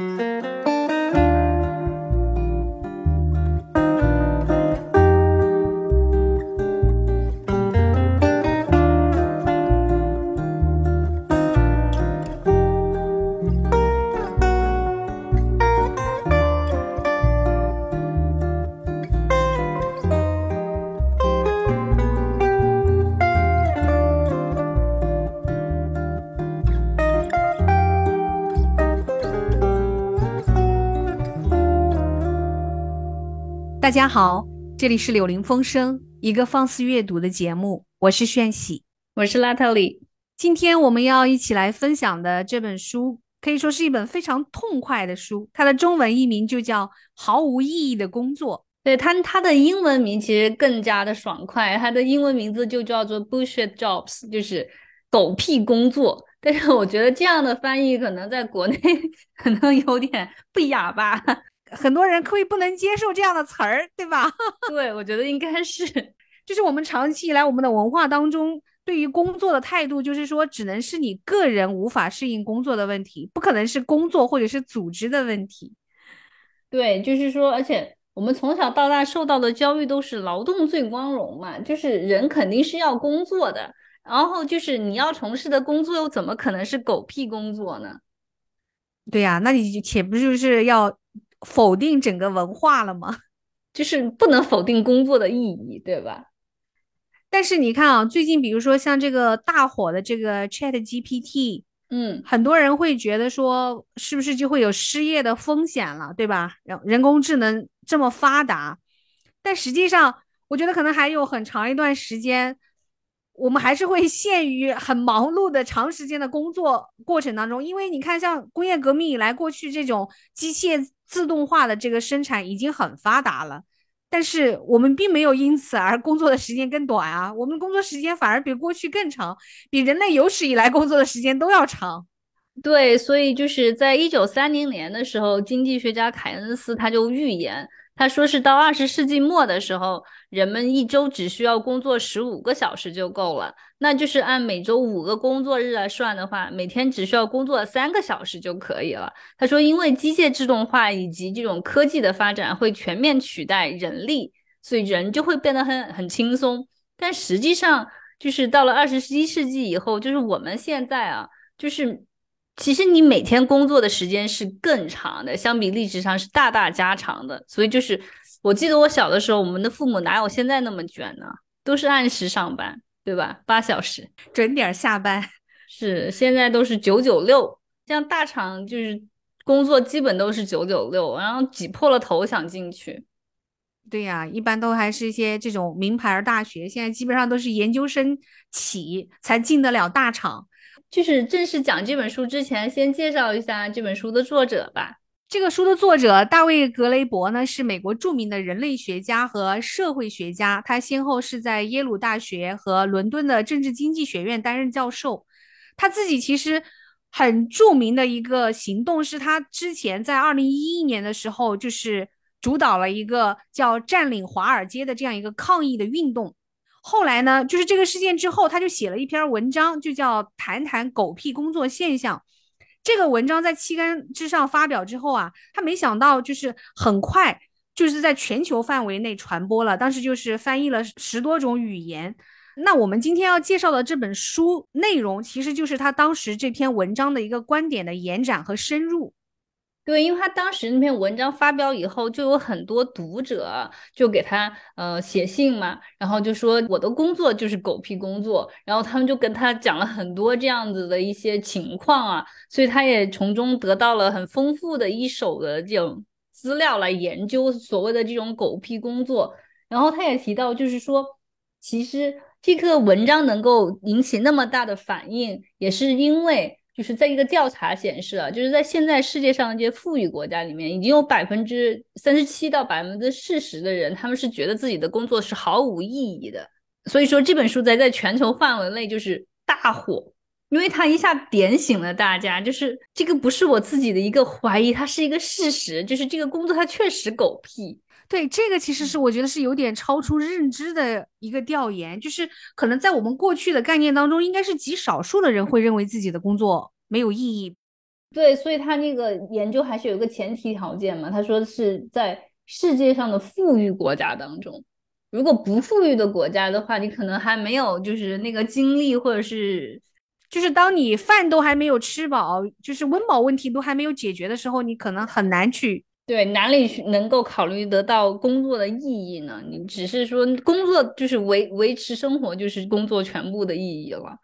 Mm-hmm. 大家好，这里是柳林风声，一个放肆阅读的节目。我是炫喜，我是拉特里。今天我们要一起来分享的这本书，可以说是一本非常痛快的书。它的中文译名就叫《毫无意义的工作》。对它，它的英文名其实更加的爽快，它的英文名字就叫做 Bullshit Jobs，就是狗屁工作。但是我觉得这样的翻译可能在国内 可能有点不雅吧。很多人可以不能接受这样的词儿，对吧？对，我觉得应该是，就是我们长期以来我们的文化当中对于工作的态度，就是说只能是你个人无法适应工作的问题，不可能是工作或者是组织的问题。对，就是说，而且我们从小到大受到的教育都是劳动最光荣嘛，就是人肯定是要工作的，然后就是你要从事的工作又怎么可能是狗屁工作呢？对呀，那你且不就是要？否定整个文化了吗？就是不能否定工作的意义，对吧？但是你看啊，最近比如说像这个大火的这个 Chat GPT，嗯，很多人会觉得说，是不是就会有失业的风险了，对吧？人人工智能这么发达，但实际上，我觉得可能还有很长一段时间。我们还是会陷于很忙碌的长时间的工作过程当中，因为你看，像工业革命以来，过去这种机械自动化的这个生产已经很发达了，但是我们并没有因此而工作的时间更短啊，我们工作时间反而比过去更长，比人类有史以来工作的时间都要长。对，所以就是在一九三零年的时候，经济学家凯恩斯他就预言。他说是到二十世纪末的时候，人们一周只需要工作十五个小时就够了。那就是按每周五个工作日来算的话，每天只需要工作三个小时就可以了。他说，因为机械自动化以及这种科技的发展会全面取代人力，所以人就会变得很很轻松。但实际上，就是到了二十一世纪以后，就是我们现在啊，就是。其实你每天工作的时间是更长的，相比历史上是大大加长的。所以就是，我记得我小的时候，我们的父母哪有现在那么卷呢？都是按时上班，对吧？八小时准点下班。是，现在都是九九六，像大厂就是工作基本都是九九六，然后挤破了头想进去。对呀，一般都还是一些这种名牌大学，现在基本上都是研究生起才进得了大厂。就是正式讲这本书之前，先介绍一下这本书的作者吧。这个书的作者大卫·格雷伯呢，是美国著名的人类学家和社会学家。他先后是在耶鲁大学和伦敦的政治经济学院担任教授。他自己其实很著名的一个行动，是他之前在二零一一年的时候，就是主导了一个叫“占领华尔街”的这样一个抗议的运动。后来呢，就是这个事件之后，他就写了一篇文章，就叫《谈谈狗屁工作现象》。这个文章在期刊之上发表之后啊，他没想到就是很快就是在全球范围内传播了，当时就是翻译了十多种语言。那我们今天要介绍的这本书内容，其实就是他当时这篇文章的一个观点的延展和深入。对，因为他当时那篇文章发表以后，就有很多读者就给他呃写信嘛，然后就说我的工作就是狗屁工作，然后他们就跟他讲了很多这样子的一些情况啊，所以他也从中得到了很丰富的一手的这种资料来研究所谓的这种狗屁工作。然后他也提到，就是说其实这个文章能够引起那么大的反应，也是因为。就是在一个调查显示啊，就是在现在世界上的这些富裕国家里面，已经有百分之三十七到百分之四十的人，他们是觉得自己的工作是毫无意义的。所以说这本书在在全球范围内就是大火，因为它一下点醒了大家，就是这个不是我自己的一个怀疑，它是一个事实，就是这个工作它确实狗屁。对这个其实是我觉得是有点超出认知的一个调研，就是可能在我们过去的概念当中，应该是极少数的人会认为自己的工作没有意义。对，所以他那个研究还是有一个前提条件嘛，他说是在世界上的富裕国家当中，如果不富裕的国家的话，你可能还没有就是那个精力，或者是就是当你饭都还没有吃饱，就是温饱问题都还没有解决的时候，你可能很难去对哪里能够考虑得到工作的意义呢？你只是说工作就是维维持生活，就是工作全部的意义了。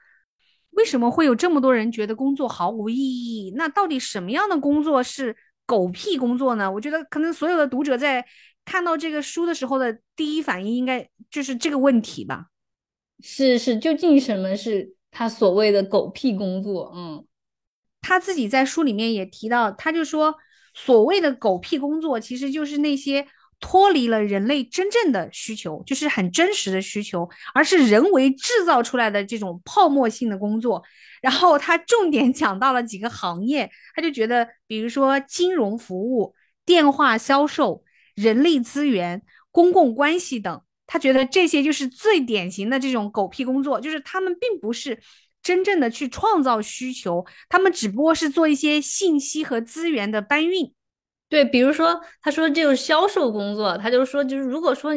为什么会有这么多人觉得工作毫无意义？那到底什么样的工作是狗屁工作呢？我觉得可能所有的读者在看到这个书的时候的第一反应应该就是这个问题吧。是是，究竟什么是他所谓的狗屁工作？嗯，他自己在书里面也提到，他就说所谓的狗屁工作其实就是那些。脱离了人类真正的需求，就是很真实的需求，而是人为制造出来的这种泡沫性的工作。然后他重点讲到了几个行业，他就觉得，比如说金融服务、电话销售、人力资源、公共关系等，他觉得这些就是最典型的这种狗屁工作，就是他们并不是真正的去创造需求，他们只不过是做一些信息和资源的搬运。对，比如说，他说这就是销售工作，他就说，就是如果说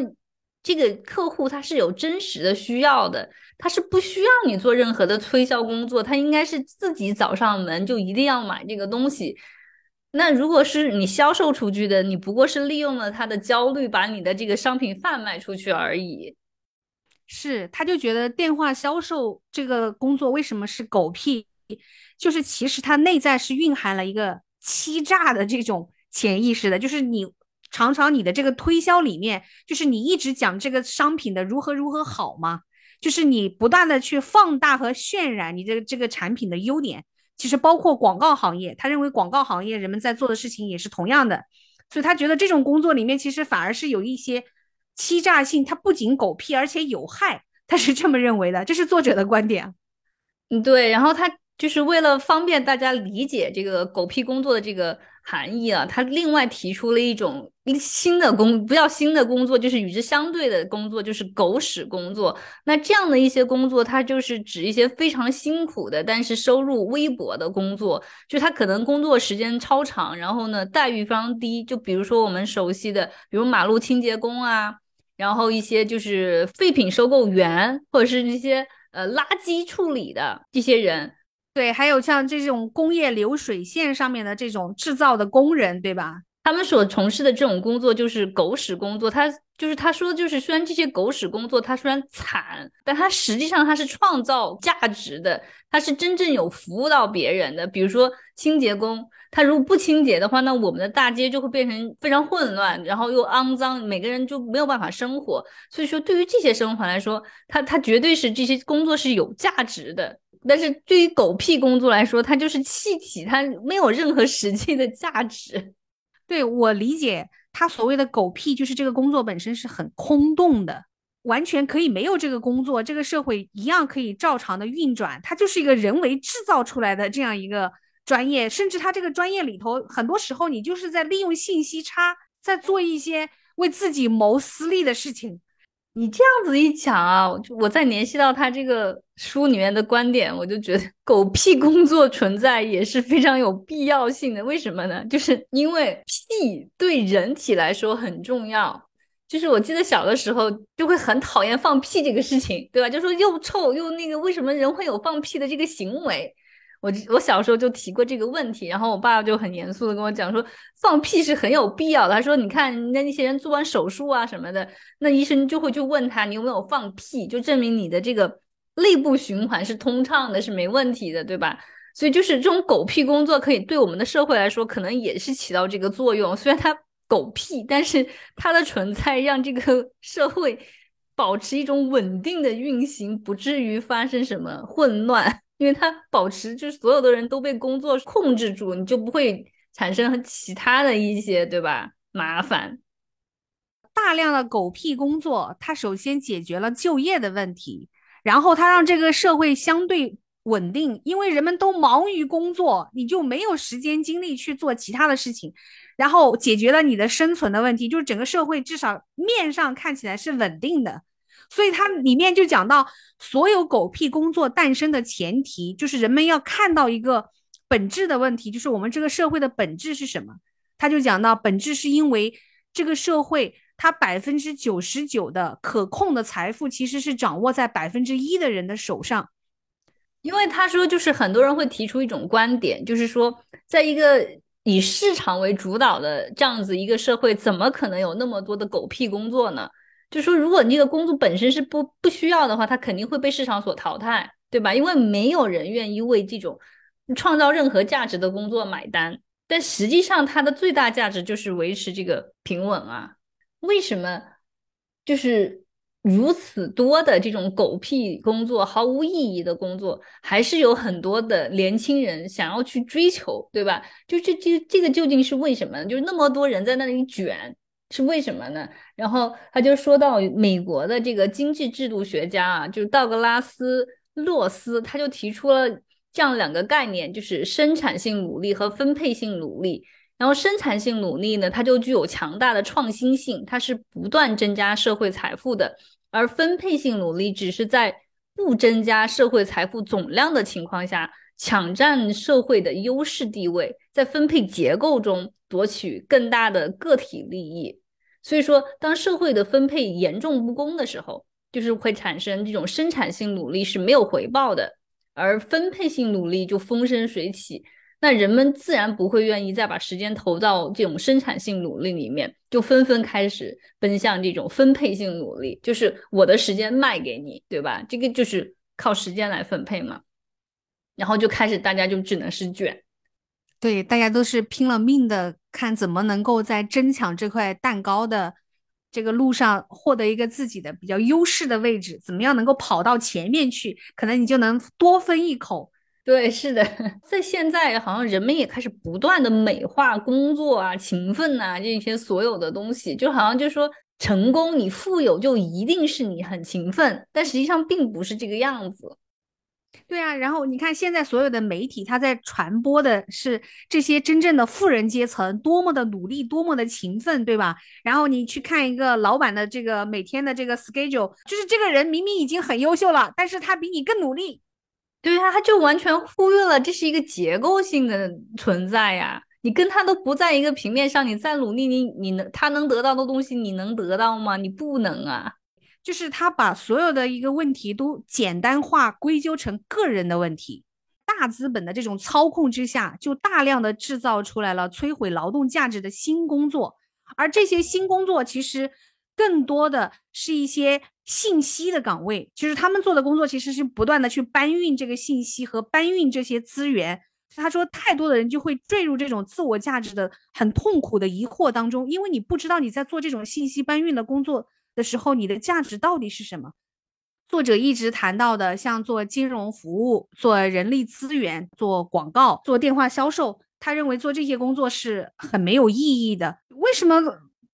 这个客户他是有真实的需要的，他是不需要你做任何的推销工作，他应该是自己找上门就一定要买这个东西。那如果是你销售出去的，你不过是利用了他的焦虑，把你的这个商品贩卖出去而已。是，他就觉得电话销售这个工作为什么是狗屁，就是其实它内在是蕴含了一个欺诈的这种。潜意识的，就是你常常你的这个推销里面，就是你一直讲这个商品的如何如何好吗？就是你不断的去放大和渲染你这个这个产品的优点。其实包括广告行业，他认为广告行业人们在做的事情也是同样的，所以他觉得这种工作里面其实反而是有一些欺诈性，它不仅狗屁，而且有害。他是这么认为的，这是作者的观点。嗯，对。然后他就是为了方便大家理解这个狗屁工作的这个。含义啊，他另外提出了一种新的工，不叫新的工作，就是与之相对的工作，就是狗屎工作。那这样的一些工作，它就是指一些非常辛苦的，但是收入微薄的工作，就他可能工作时间超长，然后呢待遇非常低。就比如说我们熟悉的，比如马路清洁工啊，然后一些就是废品收购员，或者是那些呃垃圾处理的这些人。对，还有像这种工业流水线上面的这种制造的工人，对吧？他们所从事的这种工作就是狗屎工作。他就是他说，就是虽然这些狗屎工作，他虽然惨，但他实际上他是创造价值的，他是真正有服务到别人的。比如说清洁工，它如果不清洁的话，那我们的大街就会变成非常混乱，然后又肮脏，每个人就没有办法生活。所以说，对于这些生活来说，它它绝对是这些工作是有价值的。但是对于狗屁工作来说，它就是气体，它没有任何实际的价值。对我理解，他所谓的狗屁，就是这个工作本身是很空洞的，完全可以没有这个工作，这个社会一样可以照常的运转。它就是一个人为制造出来的这样一个专业，甚至他这个专业里头，很多时候你就是在利用信息差，在做一些为自己谋私利的事情。你这样子一讲啊，我再联系到他这个书里面的观点，我就觉得狗屁工作存在也是非常有必要性的。为什么呢？就是因为屁对人体来说很重要。就是我记得小的时候就会很讨厌放屁这个事情，对吧？就说又臭又那个，为什么人会有放屁的这个行为？我我小时候就提过这个问题，然后我爸就很严肃的跟我讲说，放屁是很有必要的。他说，你看那那些人做完手术啊什么的，那医生就会去问他你有没有放屁，就证明你的这个内部循环是通畅的，是没问题的，对吧？所以就是这种狗屁工作，可以对我们的社会来说，可能也是起到这个作用。虽然它狗屁，但是它的存在让这个 社会保持一种稳定的运行，不至于发生什么混乱。因为他保持就是所有的人都被工作控制住，你就不会产生其他的一些对吧麻烦。大量的狗屁工作，它首先解决了就业的问题，然后它让这个社会相对稳定，因为人们都忙于工作，你就没有时间精力去做其他的事情，然后解决了你的生存的问题，就是整个社会至少面上看起来是稳定的。所以它里面就讲到，所有狗屁工作诞生的前提，就是人们要看到一个本质的问题，就是我们这个社会的本质是什么？他就讲到，本质是因为这个社会它百分之九十九的可控的财富其实是掌握在百分之一的人的手上。因为他说，就是很多人会提出一种观点，就是说，在一个以市场为主导的这样子一个社会，怎么可能有那么多的狗屁工作呢？就说，如果你的工作本身是不不需要的话，它肯定会被市场所淘汰，对吧？因为没有人愿意为这种创造任何价值的工作买单。但实际上，它的最大价值就是维持这个平稳啊。为什么？就是。如此多的这种狗屁工作、毫无意义的工作，还是有很多的年轻人想要去追求，对吧？就这这这个究竟是为什么？就是那么多人在那里卷，是为什么呢？然后他就说到美国的这个经济制度学家啊，就是道格拉斯·洛斯，他就提出了这样两个概念，就是生产性努力和分配性努力。然后生产性努力呢，它就具有强大的创新性，它是不断增加社会财富的；而分配性努力只是在不增加社会财富总量的情况下，抢占社会的优势地位，在分配结构中夺取更大的个体利益。所以说，当社会的分配严重不公的时候，就是会产生这种生产性努力是没有回报的，而分配性努力就风生水起。那人们自然不会愿意再把时间投到这种生产性努力里面，就纷纷开始奔向这种分配性努力，就是我的时间卖给你，对吧？这个就是靠时间来分配嘛。然后就开始大家就只能是卷，对，大家都是拼了命的看怎么能够在争抢这块蛋糕的这个路上获得一个自己的比较优势的位置，怎么样能够跑到前面去，可能你就能多分一口。对，是的，在现在好像人们也开始不断的美化工作啊、勤奋呐这些所有的东西，就好像就说成功，你富有就一定是你很勤奋，但实际上并不是这个样子。对啊，然后你看现在所有的媒体，它在传播的是这些真正的富人阶层多么的努力，多么的勤奋，对吧？然后你去看一个老板的这个每天的这个 schedule，就是这个人明明已经很优秀了，但是他比你更努力。对呀，他就完全忽略了这是一个结构性的存在呀！你跟他都不在一个平面上，你再努力，你你能他能得到的东西，你能得到吗？你不能啊！就是他把所有的一个问题都简单化，归咎成个人的问题。大资本的这种操控之下，就大量的制造出来了摧毁劳动价值的新工作，而这些新工作其实。更多的是一些信息的岗位，就是他们做的工作其实是不断的去搬运这个信息和搬运这些资源。他说，太多的人就会坠入这种自我价值的很痛苦的疑惑当中，因为你不知道你在做这种信息搬运的工作的时候，你的价值到底是什么。作者一直谈到的，像做金融服务、做人力资源、做广告、做电话销售，他认为做这些工作是很没有意义的。为什么？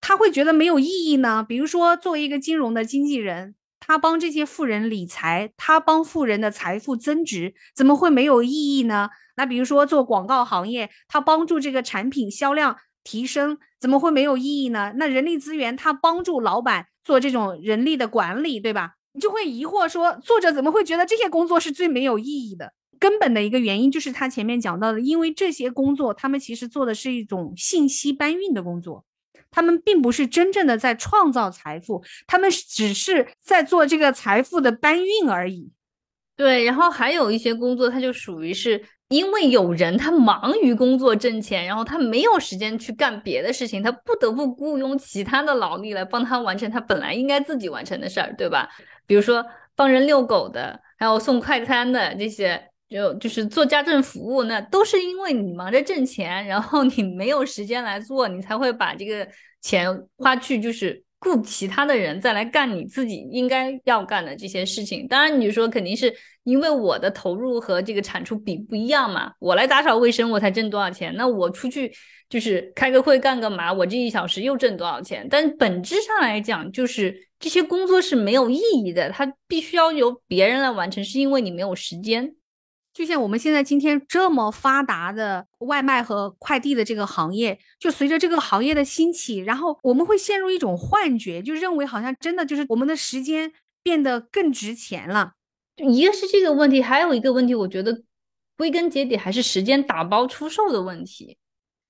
他会觉得没有意义呢？比如说，作为一个金融的经纪人，他帮这些富人理财，他帮富人的财富增值，怎么会没有意义呢？那比如说做广告行业，他帮助这个产品销量提升，怎么会没有意义呢？那人力资源，他帮助老板做这种人力的管理，对吧？你就会疑惑说，作者怎么会觉得这些工作是最没有意义的？根本的一个原因就是他前面讲到的，因为这些工作，他们其实做的是一种信息搬运的工作。他们并不是真正的在创造财富，他们只是在做这个财富的搬运而已。对，然后还有一些工作，它就属于是因为有人他忙于工作挣钱，然后他没有时间去干别的事情，他不得不雇佣其他的劳力来帮他完成他本来应该自己完成的事儿，对吧？比如说帮人遛狗的，还有送快餐的这些。就就是做家政服务，那都是因为你忙着挣钱，然后你没有时间来做，你才会把这个钱花去，就是雇其他的人再来干你自己应该要干的这些事情。当然，你说肯定是因为我的投入和这个产出比不一样嘛。我来打扫卫生，我才挣多少钱？那我出去就是开个会干个嘛，我这一小时又挣多少钱？但本质上来讲，就是这些工作是没有意义的，它必须要由别人来完成，是因为你没有时间。就像我们现在今天这么发达的外卖和快递的这个行业，就随着这个行业的兴起，然后我们会陷入一种幻觉，就认为好像真的就是我们的时间变得更值钱了。一个是这个问题，还有一个问题，我觉得归根结底还是时间打包出售的问题。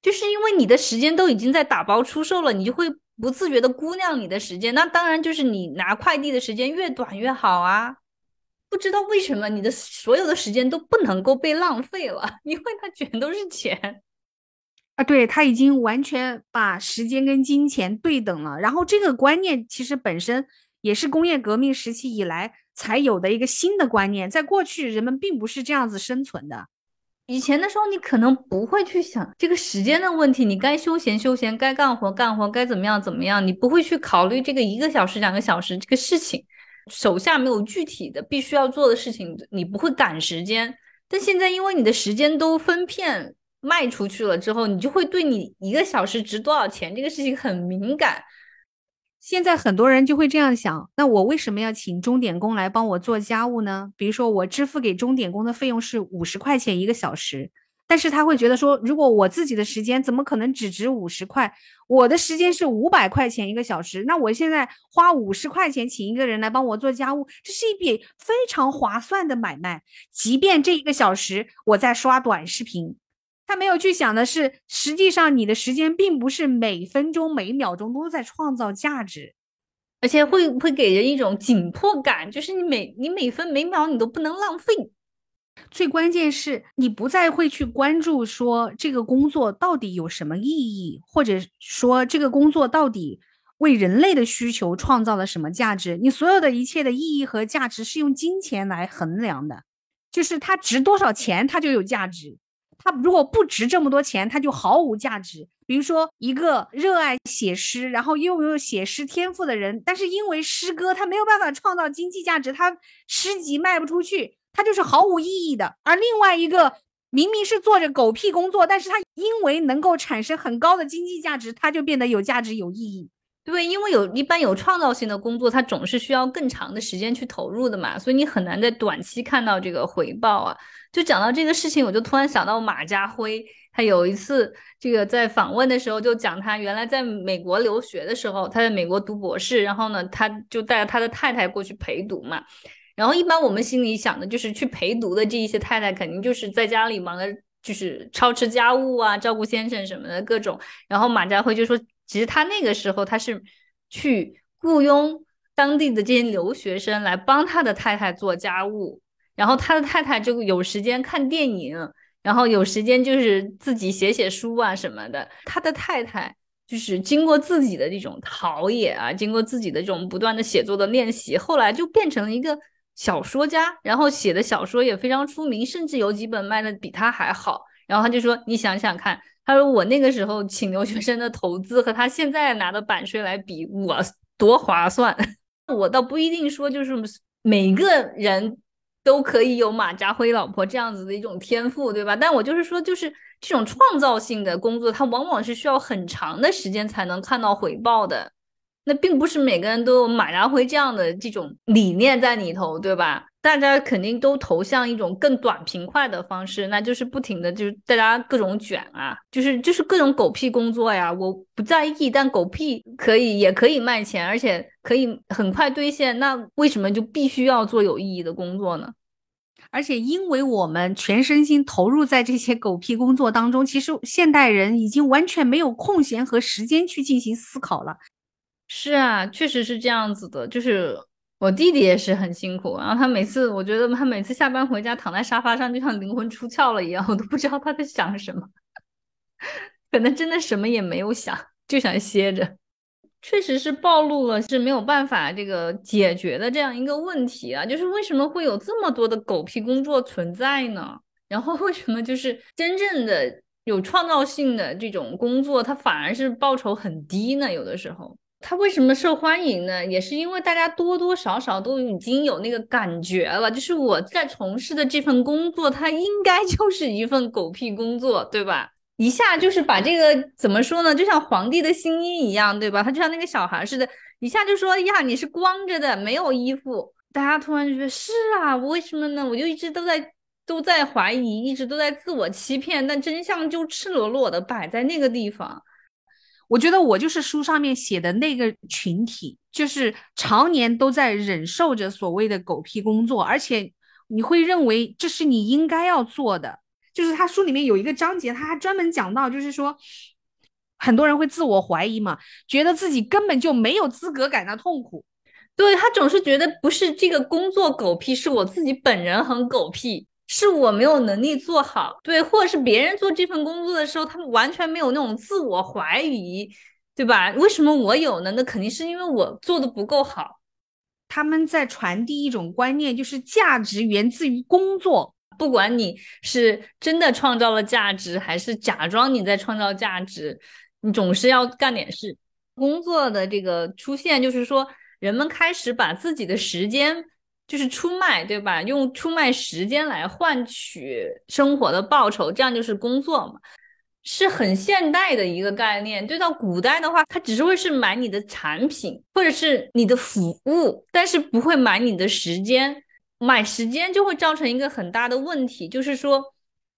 就是因为你的时间都已经在打包出售了，你就会不自觉的估量你的时间。那当然就是你拿快递的时间越短越好啊。不知道为什么你的所有的时间都不能够被浪费了，因为它全都是钱啊。对他已经完全把时间跟金钱对等了。然后这个观念其实本身也是工业革命时期以来才有的一个新的观念，在过去人们并不是这样子生存的。以前的时候，你可能不会去想这个时间的问题，你该休闲休闲，该干活干活，该怎么样怎么样，你不会去考虑这个一个小时、两个小时这个事情，手下没有具体的必须要做的事情，你不会赶时间。但现在，因为你的时间都分片卖出去了之后，你就会对你一个小时值多少钱这个事情很敏感。现在很多人就会这样想：那我为什么要请钟点工来帮我做家务呢？比如说，我支付给钟点工的费用是五十块钱一个小时，但是他会觉得说，如果我自己的时间怎么可能只值五十块？我的时间是五百块钱一个小时，那我现在花五十块钱请一个人来帮我做家务，这是一笔非常划算的买卖。即便这一个小时我在刷短视频。他没有去想的是，实际上你的时间并不是每分钟每秒钟都在创造价值，而且会会给人一种紧迫感，就是你每你每分每秒你都不能浪费。最关键是你不再会去关注说这个工作到底有什么意义，或者说这个工作到底为人类的需求创造了什么价值。你所有的一切的意义和价值是用金钱来衡量的，就是它值多少钱，它就有价值。它如果不值这么多钱，它就毫无价值。比如说，一个热爱写诗，然后又有写诗天赋的人，但是因为诗歌他没有办法创造经济价值，他诗集卖不出去，他就是毫无意义的。而另外一个明明是做着狗屁工作，但是他因为能够产生很高的经济价值，他就变得有价值、有意义。对，因为有一般有创造性的工作，它总是需要更长的时间去投入的嘛，所以你很难在短期看到这个回报啊。就讲到这个事情，我就突然想到马家辉，他有一次这个在访问的时候就讲他原来在美国留学的时候，他在美国读博士，然后呢他就带着他的太太过去陪读嘛。然后一般我们心里想的就是去陪读的这一些太太肯定就是在家里忙的，就是操持家务啊，照顾先生什么的各种。然后马家辉就说。其实他那个时候他是去雇佣当地的这些留学生来帮他的太太做家务，然后他的太太就有时间看电影，然后有时间就是自己写写书啊什么的。他的太太就是经过自己的这种陶冶啊，经过自己的这种不断的写作的练习，后来就变成了一个小说家，然后写的小说也非常出名，甚至有几本卖的比他还好。然后他就说：“你想想看。”他说：“我那个时候请留学生的投资和他现在拿的版税来比，我多划算。我倒不一定说就是每个人都可以有马家辉老婆这样子的一种天赋，对吧？但我就是说，就是这种创造性的工作，它往往是需要很长的时间才能看到回报的。那并不是每个人都有马家辉这样的这种理念在里头，对吧？”大家肯定都投向一种更短平快的方式，那就是不停的就是大家各种卷啊，就是就是各种狗屁工作呀。我不在意，但狗屁可以也可以卖钱，而且可以很快兑现。那为什么就必须要做有意义的工作呢？而且因为我们全身心投入在这些狗屁工作当中，其实现代人已经完全没有空闲和时间去进行思考了。是啊，确实是这样子的，就是。我弟弟也是很辛苦，然后他每次，我觉得他每次下班回家躺在沙发上，就像灵魂出窍了一样，我都不知道他在想什么，可能真的什么也没有想，就想歇着。确实是暴露了是没有办法这个解决的这样一个问题啊，就是为什么会有这么多的狗屁工作存在呢？然后为什么就是真正的有创造性的这种工作，它反而是报酬很低呢？有的时候。他为什么受欢迎呢？也是因为大家多多少少都已经有那个感觉了，就是我在从事的这份工作，它应该就是一份狗屁工作，对吧？一下就是把这个怎么说呢？就像皇帝的新衣一样，对吧？他就像那个小孩似的，一下就说呀，你是光着的，没有衣服。大家突然就觉得是啊，我为什么呢？我就一直都在都在怀疑，一直都在自我欺骗，但真相就赤裸裸的摆在那个地方。我觉得我就是书上面写的那个群体，就是常年都在忍受着所谓的狗屁工作，而且你会认为这是你应该要做的。就是他书里面有一个章节，他还专门讲到，就是说很多人会自我怀疑嘛，觉得自己根本就没有资格感到痛苦。对他总是觉得不是这个工作狗屁，是我自己本人很狗屁，是我没有能力做好。对，或者是别人做这份工作的时候，他们完全没有那种自我怀疑，对吧？为什么我有呢？那肯定是因为我做的不够好。他们在传递一种观念，就是价值源自于工作。不管你是真的创造了价值，还是假装你在创造价值，你总是要干点事。工作的这个出现，就是说人们开始把自己的时间就是出卖，对吧？用出卖时间来换取生活的报酬，这样就是工作嘛。是很现代的一个概念。对到古代的话，他只是会是买你的产品或者是你的服务，但是不会买你的时间。买时间就会造成一个很大的问题，就是说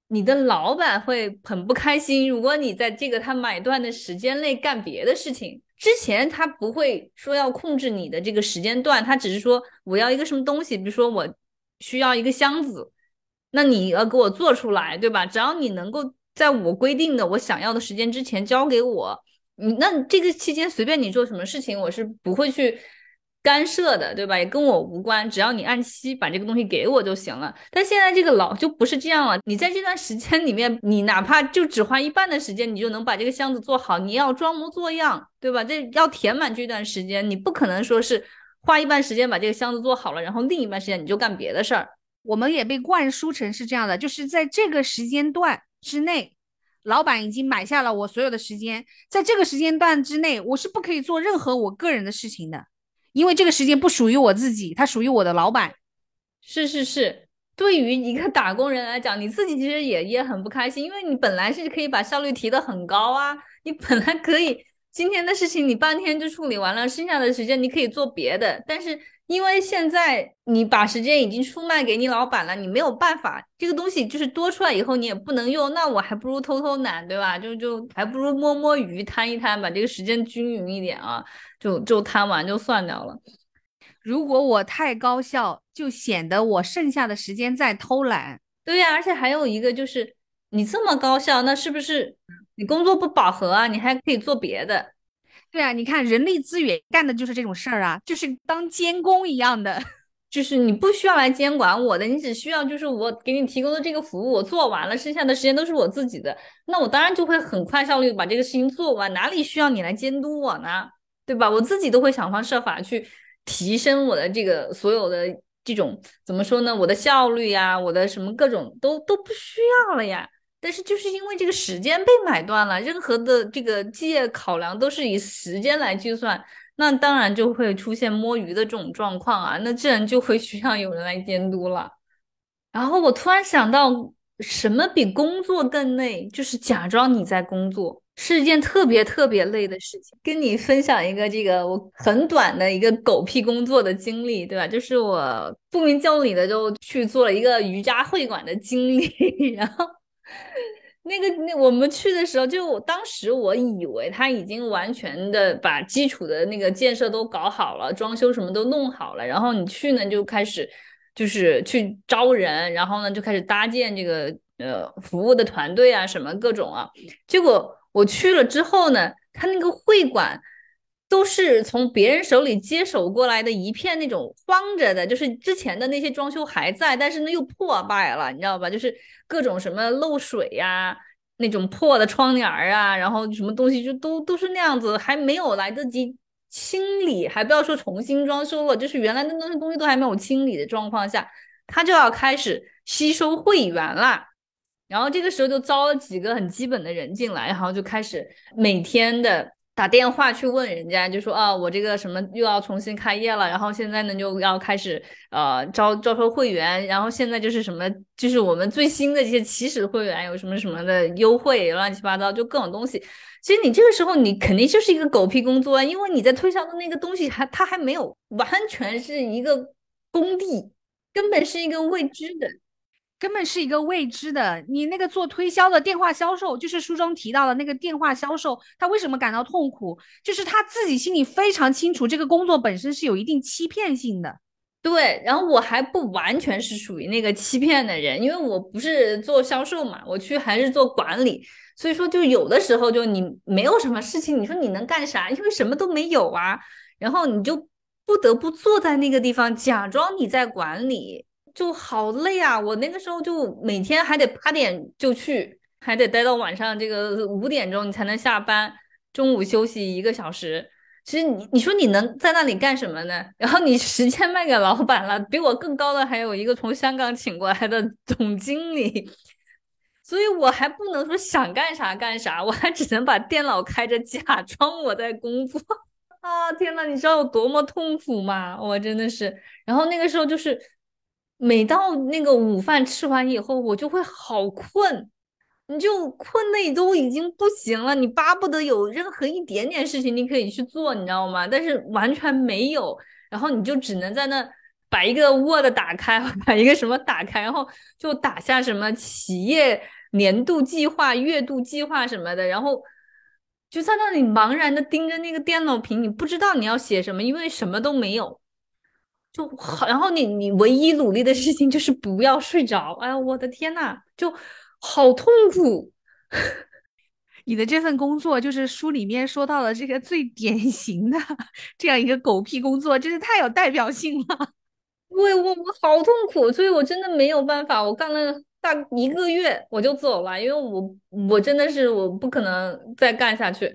你的老板会很不开心。如果你在这个他买断的时间内干别的事情，之前他不会说要控制你的这个时间段，他只是说我要一个什么东西，比如说我需要一个箱子，那你要给我做出来，对吧？只要你能够在我规定的我想要的时间之前交给我，你那这个期间随便你做什么事情，我是不会去。干涉的，对吧？也跟我无关，只要你按期把这个东西给我就行了。但现在这个老就不是这样了，你在这段时间里面，你哪怕就只花一半的时间，你就能把这个箱子做好。你要装模作样，对吧？这要填满这段时间，你不可能说是花一半时间把这个箱子做好了，然后另一半时间你就干别的事儿。我们也被灌输成是这样的，就是在这个时间段之内，老板已经买下了我所有的时间，在这个时间段之内，我是不可以做任何我个人的事情的。因为这个时间不属于我自己，它属于我的老板。是是是，对于一个打工人来讲，你自己其实也也很不开心，因为你本来是可以把效率提得很高啊，你本来可以今天的事情你半天就处理完了，剩下的时间你可以做别的，但是。因为现在你把时间已经出卖给你老板了，你没有办法，这个东西就是多出来以后你也不能用，那我还不如偷偷懒，对吧？就就还不如摸摸鱼摊一摊，把这个时间均匀一点啊，就就摊完就算掉了。如果我太高效，就显得我剩下的时间在偷懒。对呀，而且还有一个就是你这么高效，那是不是你工作不饱和啊？你还可以做别的。对啊，你看人力资源干的就是这种事儿啊，就是当监工一样的，就是你不需要来监管我的，你只需要就是我给你提供的这个服务我做完了，剩下的时间都是我自己的，那我当然就会很快效率把这个事情做完，哪里需要你来监督我呢？对吧？我自己都会想方设法去提升我的这个所有的这种怎么说呢？我的效率呀，我的什么各种都都不需要了呀。但是就是因为这个时间被买断了，任何的这个企业考量都是以时间来计算，那当然就会出现摸鱼的这种状况啊，那自然就会需要有人来监督了。然后我突然想到，什么比工作更累？就是假装你在工作，是一件特别特别累的事情。跟你分享一个这个我很短的一个狗屁工作的经历，对吧？就是我不明就里的就去做了一个瑜伽会馆的经历，然后。那个那我们去的时候，就当时我以为他已经完全的把基础的那个建设都搞好了，装修什么都弄好了，然后你去呢就开始就是去招人，然后呢就开始搭建这个呃服务的团队啊什么各种啊。结果我去了之后呢，他那个会馆。都是从别人手里接手过来的一片那种荒着的，就是之前的那些装修还在，但是呢又破败了，你知道吧？就是各种什么漏水呀，那种破的窗帘儿啊，然后什么东西就都都是那样子，还没有来得及清理，还不要说重新装修了，就是原来的那些东西都还没有清理的状况下，他就要开始吸收会员了。然后这个时候就招了几个很基本的人进来，然后就开始每天的。打电话去问人家，就说啊，我这个什么又要重新开业了，然后现在呢就要开始呃招招收会员，然后现在就是什么，就是我们最新的这些起始会员有什么什么的优惠，乱七八糟就各种东西。其实你这个时候你肯定就是一个狗屁工作啊，因为你在推销的那个东西还它还没有完全是一个工地，根本是一个未知的。根本是一个未知的。你那个做推销的电话销售，就是书中提到的那个电话销售，他为什么感到痛苦？就是他自己心里非常清楚，这个工作本身是有一定欺骗性的。对，然后我还不完全是属于那个欺骗的人，因为我不是做销售嘛，我去还是做管理，所以说就有的时候就你没有什么事情，你说你能干啥？因为什么都没有啊，然后你就不得不坐在那个地方假装你在管理，就好累啊！我那个时候就每天还得八点就去，还得待到晚上这个五点钟你才能下班，中午休息一个小时。其实你你说你能在那里干什么呢？然后你时间卖给老板了，比我更高的还有一个从香港请过来的总经理，所以我还不能说想干啥干啥，我还只能把电脑开着，假装我在工作 啊！天呐，你知道有多么痛苦吗？我真的是，然后那个时候就是每到那个午饭吃完以后，我就会好困。你就困的都已经不行了，你巴不得有任何一点点事情你可以去做，你知道吗？但是完全没有，然后你就只能在那把一个 Word 打开，把一个什么打开，然后就打下什么企业年度计划、月度计划什么的，然后就在那里茫然的盯着那个电脑屏，你不知道你要写什么，因为什么都没有，就好。然后你你唯一努力的事情就是不要睡着。哎呀，我的天呐，就。好痛苦！你的这份工作就是书里面说到的这个最典型的这样一个狗屁工作，真是太有代表性了。对我我好痛苦，所以我真的没有办法。我干了大一个月我就走了，因为我我真的是我不可能再干下去。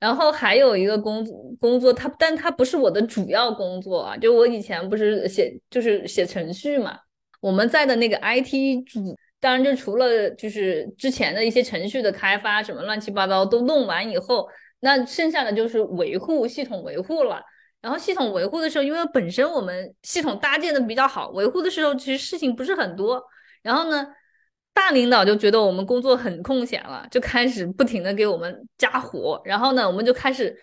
然后还有一个工工作，它但它不是我的主要工作啊。就我以前不是写就是写程序嘛，我们在的那个 IT 组。当然，就除了就是之前的一些程序的开发，什么乱七八糟都弄完以后，那剩下的就是维护系统维护了。然后系统维护的时候，因为本身我们系统搭建的比较好，维护的时候其实事情不是很多。然后呢，大领导就觉得我们工作很空闲了，就开始不停的给我们加活。然后呢，我们就开始。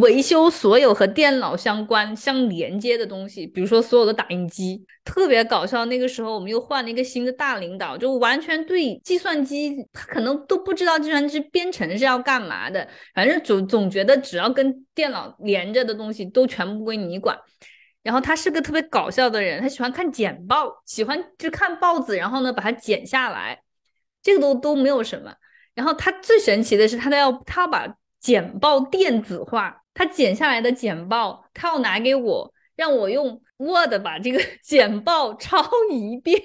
维修所有和电脑相关、相连接的东西，比如说所有的打印机，特别搞笑。那个时候我们又换了一个新的大领导，就完全对计算机，他可能都不知道计算机编程是要干嘛的。反正总总觉得只要跟电脑连着的东西都全部归你管。然后他是个特别搞笑的人，他喜欢看简报，喜欢就看报纸，然后呢把它剪下来，这个都都没有什么。然后他最神奇的是，他都要他要把简报电子化。他剪下来的简报，他要拿给我，让我用 Word 把这个 简报抄一遍。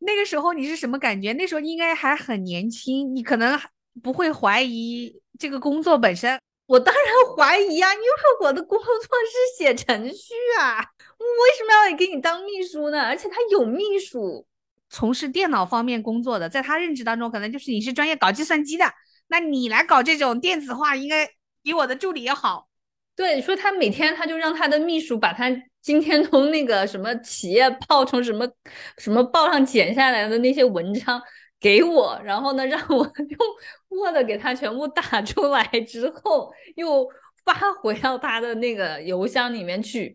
那个时候你是什么感觉？那时候应该还很年轻，你可能不会怀疑这个工作本身。我当然怀疑啊，因为我的工作是写程序啊，我为什么要给你当秘书呢？而且他有秘书，从事电脑方面工作的，在他认知当中，可能就是你是专业搞计算机的，那你来搞这种电子化，应该。比我的助理要好，对，说他每天他就让他的秘书把他今天从那个什么企业报从什么什么报上剪下来的那些文章给我，然后呢让我 用 Word 给他全部打出来 之后，又发回到他的那个邮箱里面去，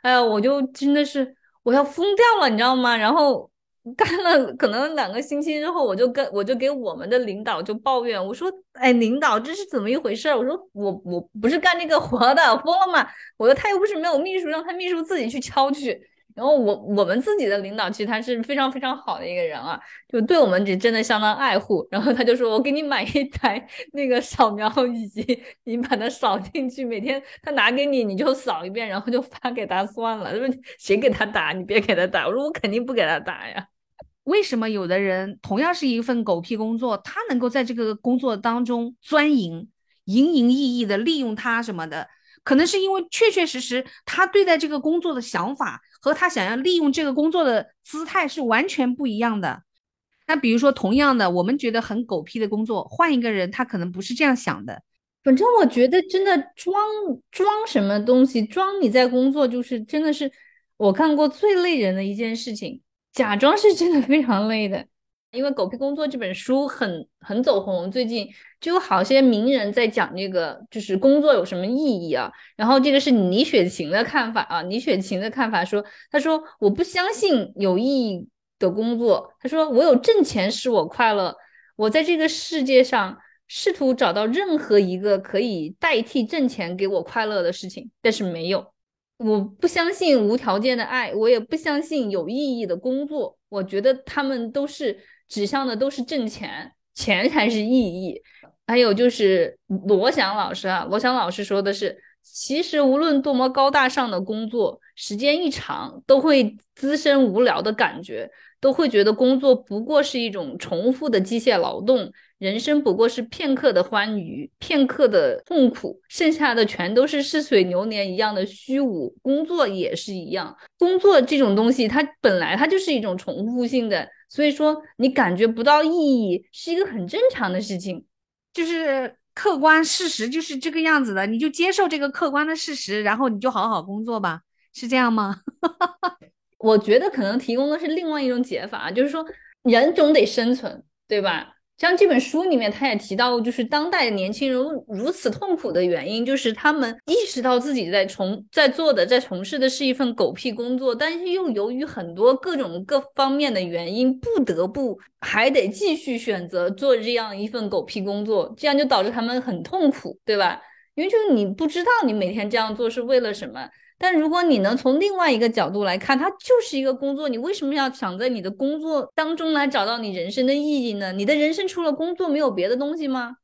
哎呀，我就真的是我要疯掉了，你知道吗？然后。干了可能两个星期之后，我就跟我就给我们的领导就抱怨，我说：“哎，领导，这是怎么一回事？”我说：“我我不是干这个活的，疯了吗？”我说：“他又不是没有秘书，让他秘书自己去敲去。”然后我我们自己的领导其实他是非常非常好的一个人啊，就对我们这真的相当爱护。然后他就说：“我给你买一台那个扫描仪，你把它扫进去，每天他拿给你，你就扫一遍，然后就发给他算了。他说谁给他打，你别给他打。我说我肯定不给他打呀。”为什么有的人同样是一份狗屁工作，他能够在这个工作当中钻营、营营役役的利用他什么的？可能是因为确确实实他对待这个工作的想法和他想要利用这个工作的姿态是完全不一样的。那比如说，同样的，我们觉得很狗屁的工作，换一个人，他可能不是这样想的。反正我觉得，真的装装什么东西，装你在工作，就是真的是我看过最累人的一件事情。假装是真的非常累的，因为《狗屁工作》这本书很很走红，最近就有好些名人在讲这个，就是工作有什么意义啊？然后这个是李雪琴的看法啊，李雪琴的看法说，他说我不相信有意义的工作，他说我有挣钱使我快乐，我在这个世界上试图找到任何一个可以代替挣钱给我快乐的事情，但是没有。我不相信无条件的爱，我也不相信有意义的工作。我觉得他们都是指向的都是挣钱，钱才是意义。还有就是罗翔老师啊，罗翔老师说的是，其实无论多么高大上的工作，时间一长都会滋生无聊的感觉，都会觉得工作不过是一种重复的机械劳动。人生不过是片刻的欢愉，片刻的痛苦，剩下的全都是似水流年一样的虚无。工作也是一样，工作这种东西，它本来它就是一种重复性的，所以说你感觉不到意义是一个很正常的事情，就是客观事实就是这个样子的，你就接受这个客观的事实，然后你就好好工作吧，是这样吗？我觉得可能提供的是另外一种解法，就是说人总得生存，对吧？像这本书里面，他也提到，就是当代年轻人如此痛苦的原因，就是他们意识到自己在从在做的、在从事的是一份狗屁工作，但是又由于很多各种各方面的原因，不得不还得继续选择做这样一份狗屁工作，这样就导致他们很痛苦，对吧？因为就是你不知道你每天这样做是为了什么。但如果你能从另外一个角度来看，它就是一个工作，你为什么要想在你的工作当中来找到你人生的意义呢？你的人生除了工作没有别的东西吗？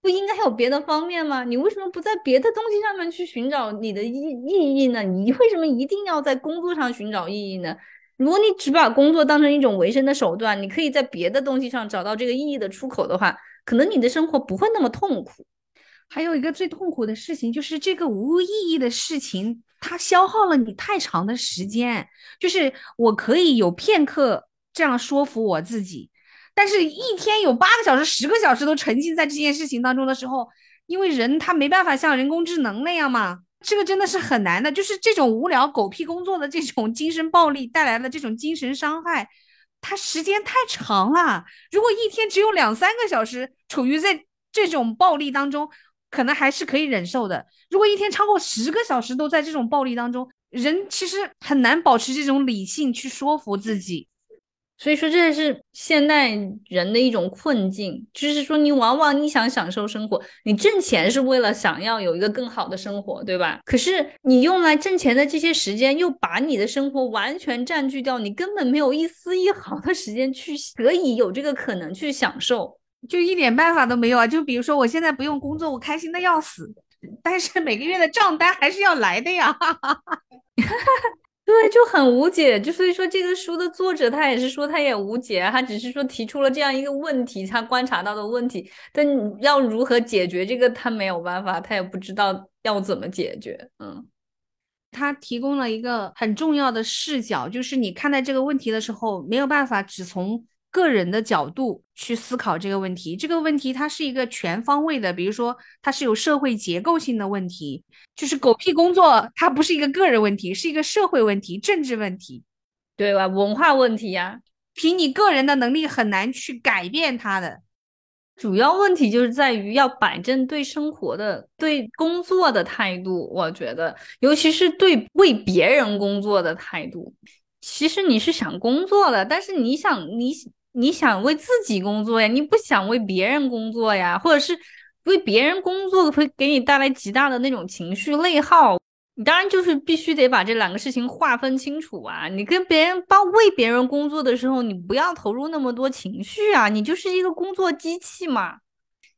不应该有别的方面吗？你为什么不在别的东西上面去寻找你的意意义呢？你为什么一定要在工作上寻找意义呢？如果你只把工作当成一种维生的手段，你可以在别的东西上找到这个意义的出口的话，可能你的生活不会那么痛苦。还有一个最痛苦的事情，就是这个无意义的事情。它消耗了你太长的时间，就是我可以有片刻这样说服我自己，但是一天有八个小时、十个小时都沉浸在这件事情当中的时候，因为人他没办法像人工智能那样嘛，这个真的是很难的。就是这种无聊狗屁工作的这种精神暴力带来的这种精神伤害，它时间太长了。如果一天只有两三个小时处于在这种暴力当中，可能还是可以忍受的。如果一天超过十个小时都在这种暴力当中，人其实很难保持这种理性去说服自己。所以说，这是现代人的一种困境，就是说，你往往你想享受生活，你挣钱是为了想要有一个更好的生活，对吧？可是你用来挣钱的这些时间，又把你的生活完全占据掉，你根本没有一丝一毫的时间去可以有这个可能去享受。就一点办法都没有啊！就比如说，我现在不用工作，我开心的要死，但是每个月的账单还是要来的呀。对，就很无解。就所以说，这个书的作者他也是说他也无解，他只是说提出了这样一个问题，他观察到的问题，但要如何解决这个，他没有办法，他也不知道要怎么解决。嗯，他提供了一个很重要的视角，就是你看待这个问题的时候，没有办法只从。个人的角度去思考这个问题，这个问题它是一个全方位的，比如说它是有社会结构性的问题，就是狗屁工作，它不是一个个人问题，是一个社会问题、政治问题，对吧？文化问题呀，凭你个人的能力很难去改变它的。主要问题就是在于要摆正对生活的、对工作的态度，我觉得，尤其是对为别人工作的态度。其实你是想工作的，但是你想你。你想为自己工作呀，你不想为别人工作呀，或者是为别人工作会给你带来极大的那种情绪内耗。你当然就是必须得把这两个事情划分清楚啊。你跟别人帮为别人工作的时候，你不要投入那么多情绪啊，你就是一个工作机器嘛。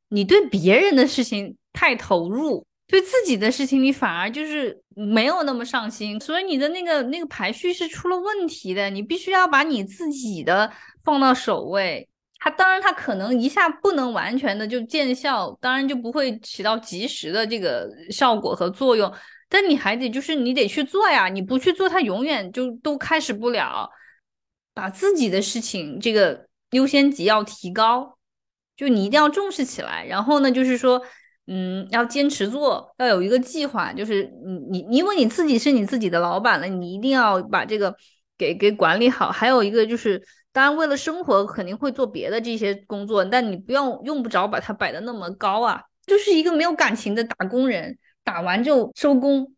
你对别人的事情太投入，对自己的事情你反而就是没有那么上心，所以你的那个那个排序是出了问题的。你必须要把你自己的。放到首位，它当然它可能一下不能完全的就见效，当然就不会起到及时的这个效果和作用。但你还得就是你得去做呀，你不去做，它永远就都开始不了。把自己的事情这个优先级要提高，就你一定要重视起来。然后呢，就是说，嗯，要坚持做，要有一个计划。就是你你因为你自己是你自己的老板了，你一定要把这个给给管理好。还有一个就是。当然，为了生活肯定会做别的这些工作，但你不用用不着把它摆的那么高啊。就是一个没有感情的打工人，打完就收工。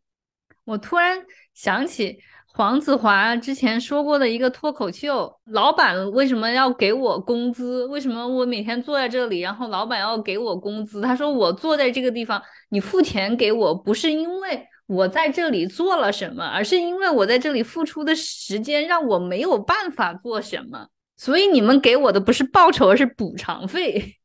我突然想起黄子华之前说过的一个脱口秀：老板为什么要给我工资？为什么我每天坐在这里，然后老板要给我工资？他说：我坐在这个地方，你付钱给我，不是因为我在这里做了什么，而是因为我在这里付出的时间让我没有办法做什么，所以你们给我的不是报酬，而是补偿费。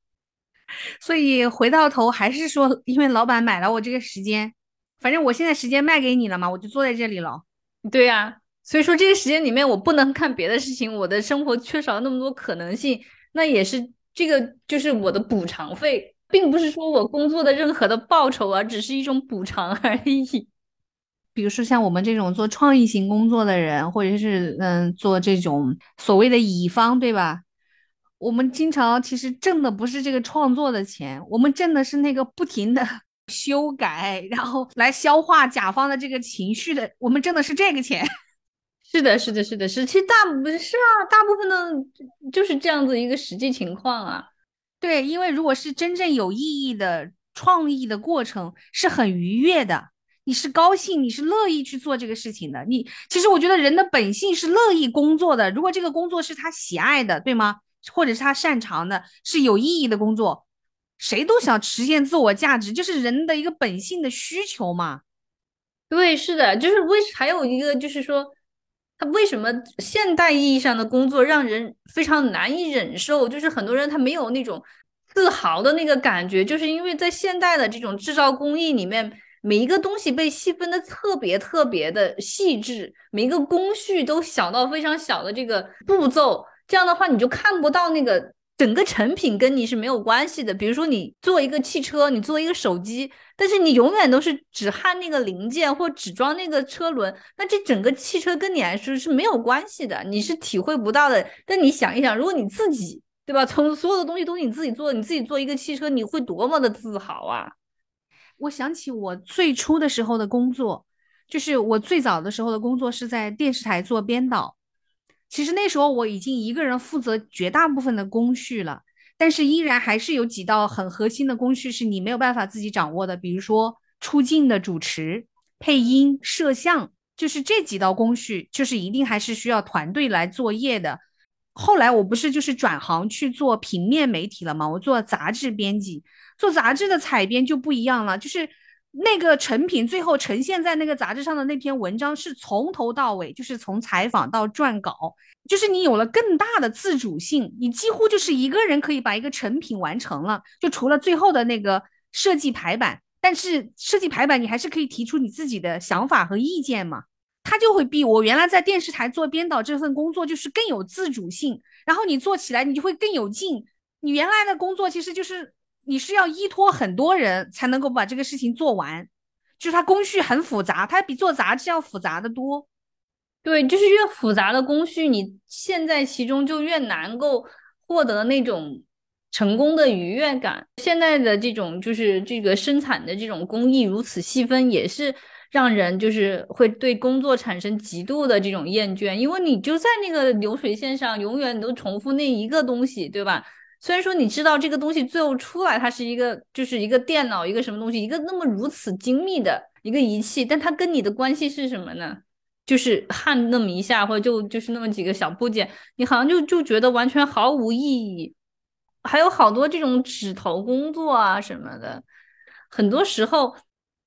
所以回到头还是说，因为老板买了我这个时间，反正我现在时间卖给你了嘛，我就坐在这里了。对呀，所以说这个时间里面我不能看别的事情，我的生活缺少那么多可能性，那也是这个就是我的补偿费，并不是说我工作的任何的报酬啊，只是一种补偿而已。比如说像我们这种做创意型工作的人，或者是嗯做这种所谓的乙方，对吧？我们经常其实挣的不是这个创作的钱，我们挣的是那个不停的修改，然后来消化甲方的这个情绪的，我们挣的是这个钱。是的，是的，是的，是。其实大部分是啊，大部分的就是这样子一个实际情况啊。对，因为如果是真正有意义的创意的过程，是很愉悦的。你是高兴，你是乐意去做这个事情的。你其实我觉得人的本性是乐意工作的。如果这个工作是他喜爱的，对吗？或者是他擅长的，是有意义的工作，谁都想实现自我价值，就是人的一个本性的需求嘛。对，是的，就是为还有一个就是说，他为什么现代意义上的工作让人非常难以忍受？就是很多人他没有那种自豪的那个感觉，就是因为在现代的这种制造工艺里面。每一个东西被细分的特别特别的细致，每一个工序都小到非常小的这个步骤，这样的话你就看不到那个整个成品跟你是没有关系的。比如说你做一个汽车，你做一个手机，但是你永远都是只焊那个零件或只装那个车轮，那这整个汽车跟你来说是没有关系的，你是体会不到的。但你想一想，如果你自己对吧，从所有的东西都是你自己做，你自己做一个汽车，你会多么的自豪啊！我想起我最初的时候的工作，就是我最早的时候的工作是在电视台做编导。其实那时候我已经一个人负责绝大部分的工序了，但是依然还是有几道很核心的工序是你没有办法自己掌握的，比如说出镜的主持、配音、摄像，就是这几道工序，就是一定还是需要团队来作业的。后来我不是就是转行去做平面媒体了吗？我做杂志编辑。做杂志的采编就不一样了，就是那个成品最后呈现在那个杂志上的那篇文章是从头到尾，就是从采访到撰稿，就是你有了更大的自主性，你几乎就是一个人可以把一个成品完成了，就除了最后的那个设计排版，但是设计排版你还是可以提出你自己的想法和意见嘛，他就会比我原来在电视台做编导这份工作就是更有自主性，然后你做起来你就会更有劲，你原来的工作其实就是。你是要依托很多人才能够把这个事情做完，就是它工序很复杂，它比做杂志要复杂的多。对，就是越复杂的工序，你现在其中就越难够获得那种成功的愉悦感。现在的这种就是这个生产的这种工艺如此细分，也是让人就是会对工作产生极度的这种厌倦，因为你就在那个流水线上，永远都重复那一个东西，对吧？虽然说你知道这个东西最后出来，它是一个就是一个电脑，一个什么东西，一个那么如此精密的一个仪器，但它跟你的关系是什么呢？就是焊那么一下，或者就就是那么几个小部件，你好像就就觉得完全毫无意义。还有好多这种指头工作啊什么的，很多时候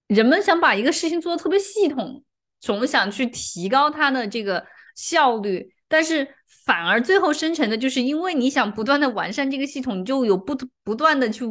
人们想把一个事情做的特别系统，总想去提高它的这个效率，但是。反而最后生成的就是因为你想不断的完善这个系统，你就有不不断的去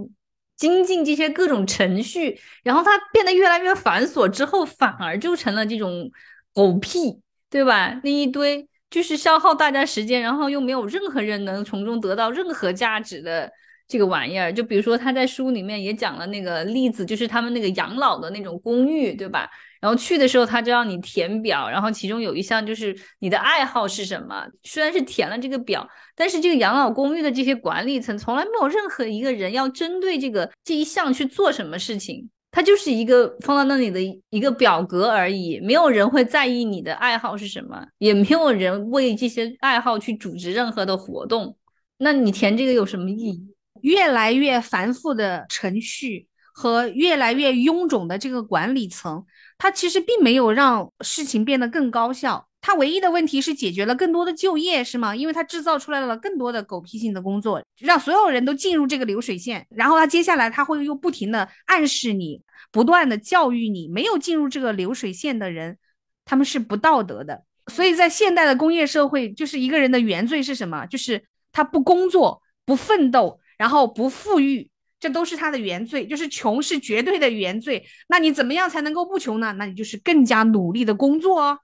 精进这些各种程序，然后它变得越来越繁琐之后，反而就成了这种狗屁，对吧？那一堆就是消耗大家时间，然后又没有任何人能从中得到任何价值的这个玩意儿。就比如说他在书里面也讲了那个例子，就是他们那个养老的那种公寓，对吧？然后去的时候，他就让你填表，然后其中有一项就是你的爱好是什么。虽然是填了这个表，但是这个养老公寓的这些管理层从来没有任何一个人要针对这个这一项去做什么事情，它就是一个放到那里的一个表格而已。没有人会在意你的爱好是什么，也没有人为这些爱好去组织任何的活动。那你填这个有什么意义？越来越繁复的程序和越来越臃肿的这个管理层。它其实并没有让事情变得更高效，它唯一的问题是解决了更多的就业，是吗？因为它制造出来了更多的狗屁性的工作，让所有人都进入这个流水线。然后它接下来它会又不停的暗示你，不断的教育你，没有进入这个流水线的人，他们是不道德的。所以在现代的工业社会，就是一个人的原罪是什么？就是他不工作、不奋斗，然后不富裕，这都是他的原罪。就是穷是绝对的原罪。那你怎么样才能够不穷呢？那你就是更加努力的工作哦。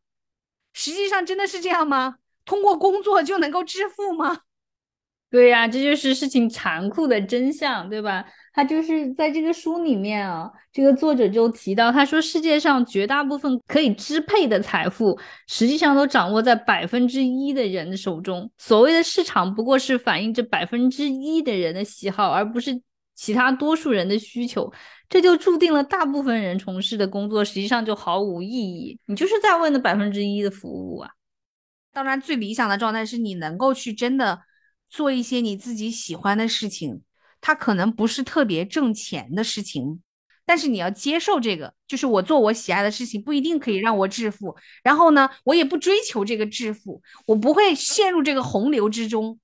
实际上真的是这样吗？通过工作就能够致富吗？对呀，这就是事情残酷的真相，对吧？他就是在这个书里面啊，这个作者就提到，他说世界上绝大部分可以支配的财富，实际上都掌握在百分之一的人的手中。所谓的市场，不过是反映这百分之一的人的喜好，而不是其他多数人的需求。这就注定了大部分人从事的工作实际上就毫无意义，你就是在为那百分之一的服务啊。当然，最理想的状态是你能够去真的做一些你自己喜欢的事情，它可能不是特别挣钱的事情，但是你要接受这个，就是我做我喜爱的事情不一定可以让我致富，然后呢，我也不追求这个致富，我不会陷入这个洪流之中。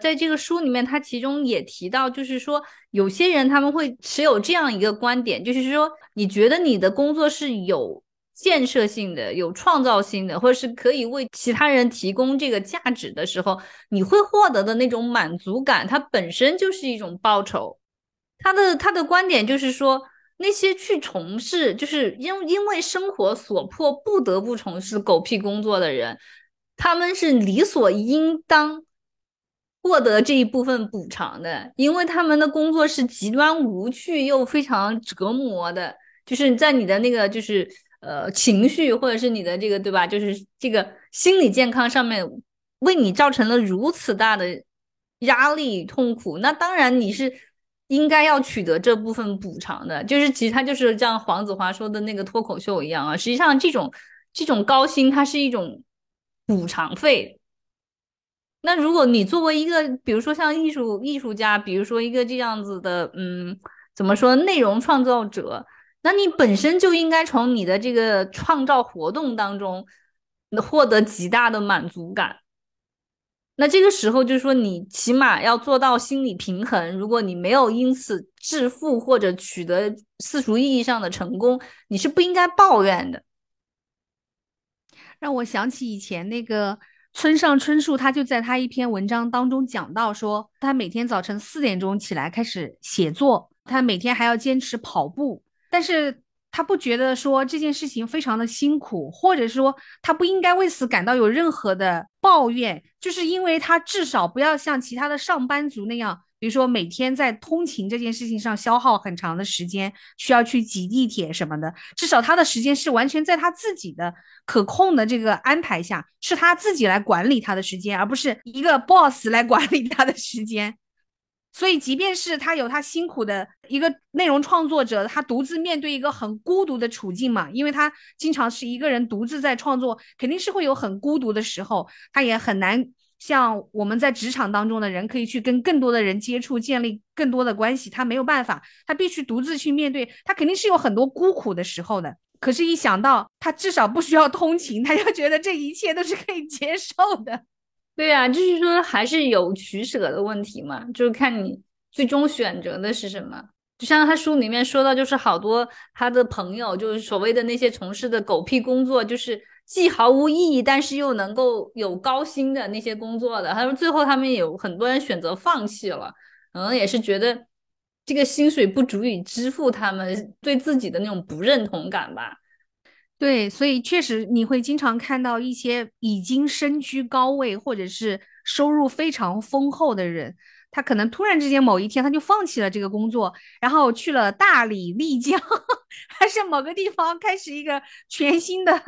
在这个书里面，他其中也提到，就是说有些人他们会持有这样一个观点，就是说你觉得你的工作是有建设性的、有创造性的，或者是可以为其他人提供这个价值的时候，你会获得的那种满足感，它本身就是一种报酬。他的他的观点就是说，那些去从事就是因因为生活所迫不得不从事狗屁工作的人，他们是理所应当。获得这一部分补偿的，因为他们的工作是极端无趣又非常折磨的，就是在你的那个就是呃情绪或者是你的这个对吧，就是这个心理健康上面为你造成了如此大的压力痛苦，那当然你是应该要取得这部分补偿的，就是其实他就是像黄子华说的那个脱口秀一样啊，实际上这种这种高薪它是一种补偿费。那如果你作为一个，比如说像艺术艺术家，比如说一个这样子的，嗯，怎么说内容创造者，那你本身就应该从你的这个创造活动当中获得极大的满足感。那这个时候就是说，你起码要做到心理平衡。如果你没有因此致富或者取得世俗意义上的成功，你是不应该抱怨的。让我想起以前那个。村上春树他就在他一篇文章当中讲到说，他每天早晨四点钟起来开始写作，他每天还要坚持跑步，但是他不觉得说这件事情非常的辛苦，或者说他不应该为此感到有任何的抱怨，就是因为他至少不要像其他的上班族那样。比如说，每天在通勤这件事情上消耗很长的时间，需要去挤地铁什么的。至少他的时间是完全在他自己的可控的这个安排下，是他自己来管理他的时间，而不是一个 boss 来管理他的时间。所以，即便是他有他辛苦的一个内容创作者，他独自面对一个很孤独的处境嘛，因为他经常是一个人独自在创作，肯定是会有很孤独的时候，他也很难。像我们在职场当中的人，可以去跟更多的人接触，建立更多的关系。他没有办法，他必须独自去面对，他肯定是有很多孤苦的时候的。可是，一想到他至少不需要通勤，他就觉得这一切都是可以接受的。对呀，就是说还是有取舍的问题嘛，就是看你最终选择的是什么。就像他书里面说到，就是好多他的朋友，就是所谓的那些从事的狗屁工作，就是。既毫无意义，但是又能够有高薪的那些工作的，他说最后他们有很多人选择放弃了，可能也是觉得这个薪水不足以支付他们对自己的那种不认同感吧。对，所以确实你会经常看到一些已经身居高位或者是收入非常丰厚的人。他可能突然之间某一天他就放弃了这个工作，然后去了大理、丽江，还是某个地方开始一个全新的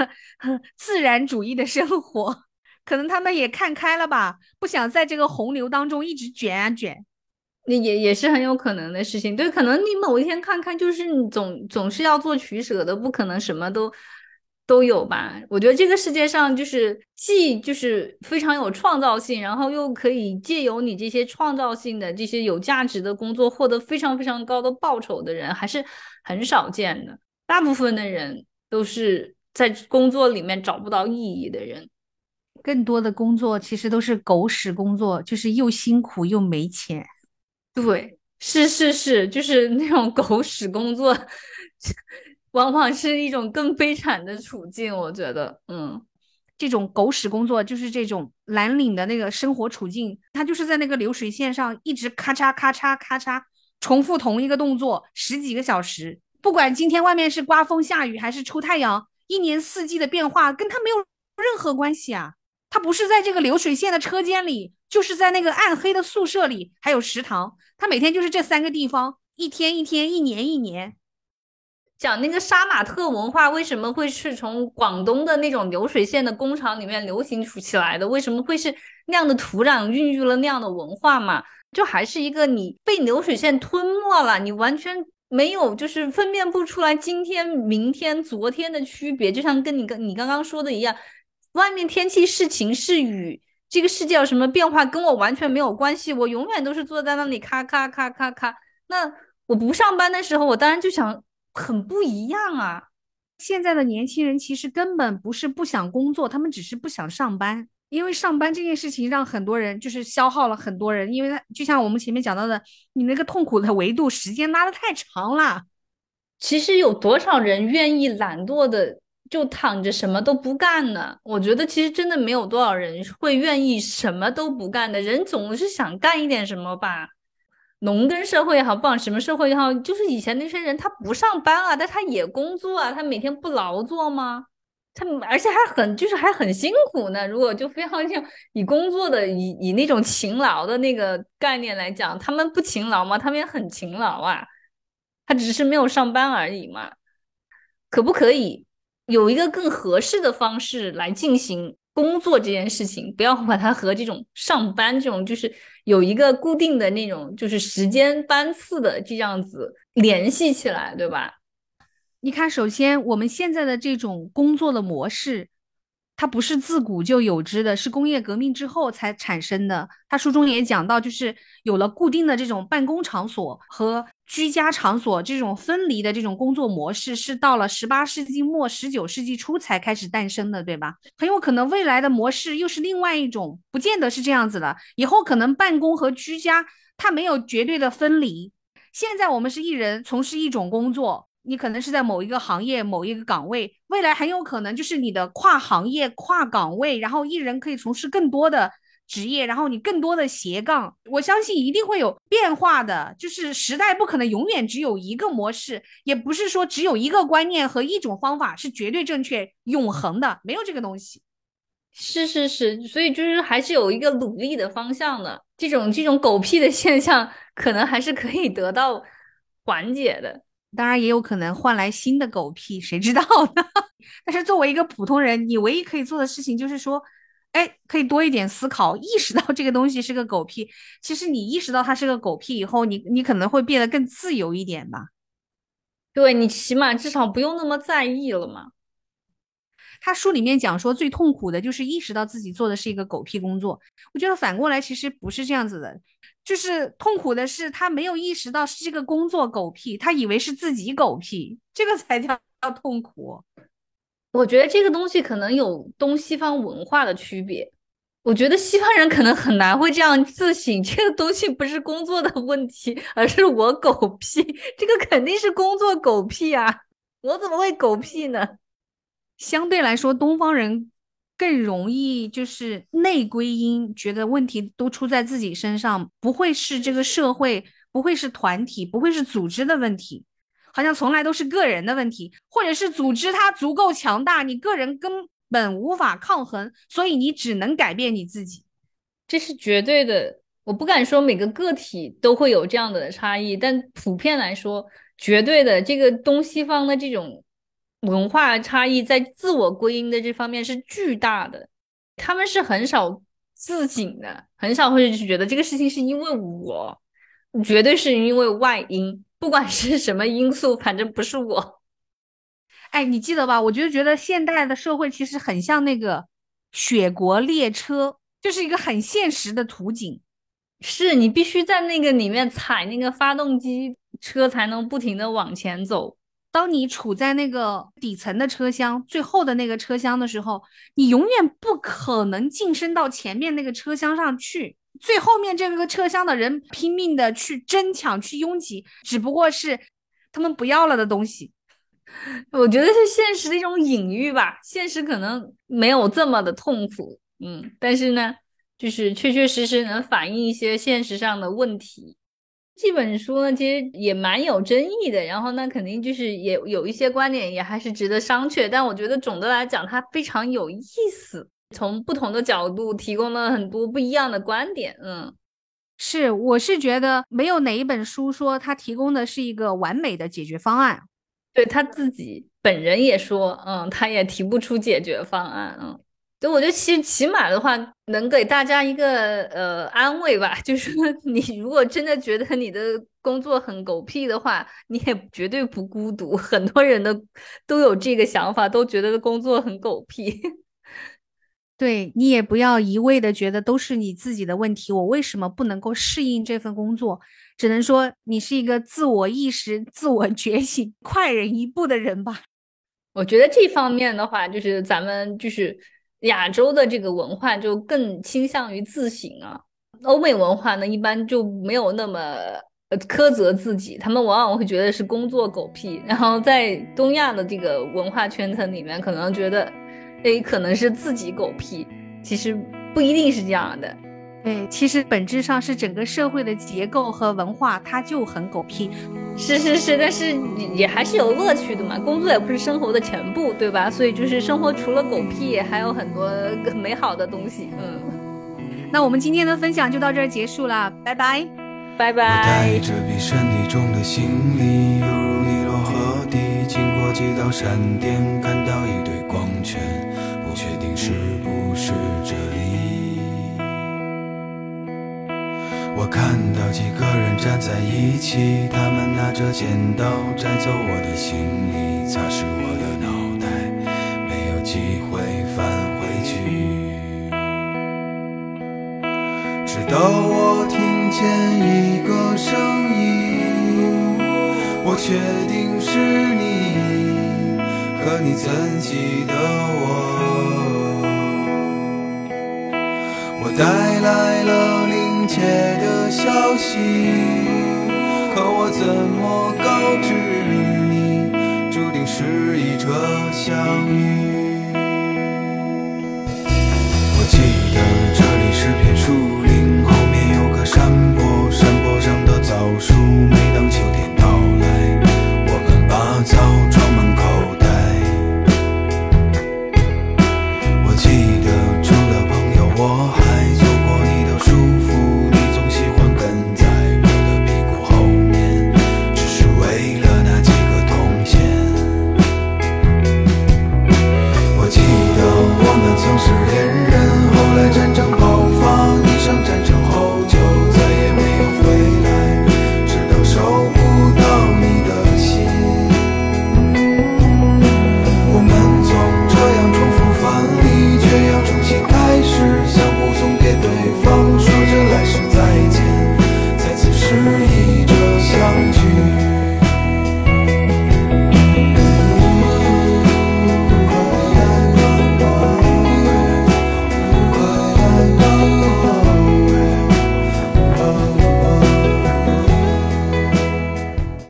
自然主义的生活。可能他们也看开了吧，不想在这个洪流当中一直卷啊卷。那也也是很有可能的事情。对，可能你某一天看看，就是你总总是要做取舍的，不可能什么都。都有吧，我觉得这个世界上就是既就是非常有创造性，然后又可以借由你这些创造性的这些有价值的工作获得非常非常高的报酬的人，还是很少见的。大部分的人都是在工作里面找不到意义的人。更多的工作其实都是狗屎工作，就是又辛苦又没钱。对，是是是，就是那种狗屎工作，往往是一种更悲惨的处境。我觉得，嗯，这种狗屎工作就是这种蓝领的那个生活处境，他就是在那个流水线上一直咔嚓咔嚓咔嚓重复同一个动作十几个小时，不管今天外面是刮风下雨还是出太阳，一年四季的变化跟他没有任何关系啊。他不是在这个流水线的车间里，就是在那个暗黑的宿舍里，还有食堂。他每天就是这三个地方，一天一天，一年一年。讲那个杀马特文化为什么会是从广东的那种流水线的工厂里面流行出起来的？为什么会是那样的土壤孕育了那样的文化嘛？就还是一个你被流水线吞没了，你完全没有就是分辨不出来今天、明天、昨天的区别。就像跟你跟你刚刚说的一样。外面天气是晴是雨，这个世界有什么变化跟我完全没有关系。我永远都是坐在那里咔咔咔咔咔。那我不上班的时候，我当然就想很不一样啊。现在的年轻人其实根本不是不想工作，他们只是不想上班，因为上班这件事情让很多人就是消耗了很多人，因为他就像我们前面讲到的，你那个痛苦的维度时间拉的太长了。其实有多少人愿意懒惰的？就躺着什么都不干呢？我觉得其实真的没有多少人会愿意什么都不干的。人总是想干一点什么吧。农耕社会也好，不管什么社会也好，就是以前那些人他不上班啊，但他也工作啊，他每天不劳作吗？他而且还很就是还很辛苦呢。如果就非常像以工作的以以那种勤劳的那个概念来讲，他们不勤劳吗？他们也很勤劳啊，他只是没有上班而已嘛。可不可以？有一个更合适的方式来进行工作这件事情，不要把它和这种上班这种就是有一个固定的那种就是时间班次的这样子联系起来，对吧？你看，首先我们现在的这种工作的模式。它不是自古就有之的，是工业革命之后才产生的。他书中也讲到，就是有了固定的这种办公场所和居家场所这种分离的这种工作模式，是到了十八世纪末、十九世纪初才开始诞生的，对吧？很有可能未来的模式又是另外一种，不见得是这样子的。以后可能办公和居家它没有绝对的分离。现在我们是一人从事一种工作。你可能是在某一个行业某一个岗位，未来很有可能就是你的跨行业跨岗位，然后一人可以从事更多的职业，然后你更多的斜杠。我相信一定会有变化的，就是时代不可能永远只有一个模式，也不是说只有一个观念和一种方法是绝对正确永恒的，没有这个东西。是是是，所以就是还是有一个努力的方向的。这种这种狗屁的现象，可能还是可以得到缓解的。当然也有可能换来新的狗屁，谁知道呢？但是作为一个普通人，你唯一可以做的事情就是说，哎，可以多一点思考，意识到这个东西是个狗屁。其实你意识到它是个狗屁以后，你你可能会变得更自由一点吧？对你起码至少不用那么在意了嘛。他书里面讲说，最痛苦的就是意识到自己做的是一个狗屁工作。我觉得反过来其实不是这样子的。就是痛苦的是，他没有意识到是这个工作狗屁，他以为是自己狗屁，这个才 叫痛苦。我觉得这个东西可能有东西方文化的区别。我觉得西方人可能很难会这样自省，这个东西不是工作的问题，而是我狗屁。这个肯定是工作狗屁啊！我怎么会狗屁呢？相对来说，东方人。更容易就是内归因，觉得问题都出在自己身上，不会是这个社会，不会是团体，不会是组织的问题，好像从来都是个人的问题，或者是组织它足够强大，你个人根本无法抗衡，所以你只能改变你自己，这是绝对的。我不敢说每个个体都会有这样的差异，但普遍来说，绝对的这个东西方的这种。文化差异在自我归因的这方面是巨大的，他们是很少自省的，很少会觉得这个事情是因为我，绝对是因为外因，不管是什么因素，反正不是我。哎，你记得吧？我就觉得现代的社会其实很像那个雪国列车，就是一个很现实的图景，是你必须在那个里面踩那个发动机，车才能不停的往前走。当你处在那个底层的车厢最后的那个车厢的时候，你永远不可能晋升到前面那个车厢上去。最后面这个车厢的人拼命的去争抢、去拥挤，只不过是他们不要了的东西。我觉得是现实的一种隐喻吧。现实可能没有这么的痛苦，嗯，但是呢，就是确确实实能反映一些现实上的问题。这本书呢，其实也蛮有争议的，然后呢，肯定就是也有一些观点也还是值得商榷。但我觉得总的来讲，它非常有意思，从不同的角度提供了很多不一样的观点。嗯，是，我是觉得没有哪一本书说它提供的是一个完美的解决方案。对他自己本人也说，嗯，他也提不出解决方案。嗯。对，我觉得其实起码的话，能给大家一个呃安慰吧，就是你如果真的觉得你的工作很狗屁的话，你也绝对不孤独，很多人的都有这个想法，都觉得工作很狗屁。对你也不要一味的觉得都是你自己的问题，我为什么不能够适应这份工作？只能说你是一个自我意识、自我觉醒快人一步的人吧。我觉得这方面的话，就是咱们就是。亚洲的这个文化就更倾向于自省啊，欧美文化呢一般就没有那么苛责自己，他们往往会觉得是工作狗屁。然后在东亚的这个文化圈层里面，可能觉得诶可能是自己狗屁，其实不一定是这样的。对，其实本质上是整个社会的结构和文化，它就很狗屁。是是是，但是也还是有乐趣的嘛。工作也不是生活的全部，对吧？所以就是生活除了狗屁，还有很多美好的东西。嗯，那我们今天的分享就到这儿结束了，拜拜，拜拜。带着比身体重的行李，犹如尼罗河底，经过几道闪电，看到一堆光圈，不确定是我看到几个人站在一起，他们拿着剪刀摘走我的行李，擦拭我的脑袋，没有机会返回去。直到我听见一个声音，我确定是你，可你怎记得我？我带来了切的消息，可我怎么告知你，注定是一场相遇。我记得这里是片树林。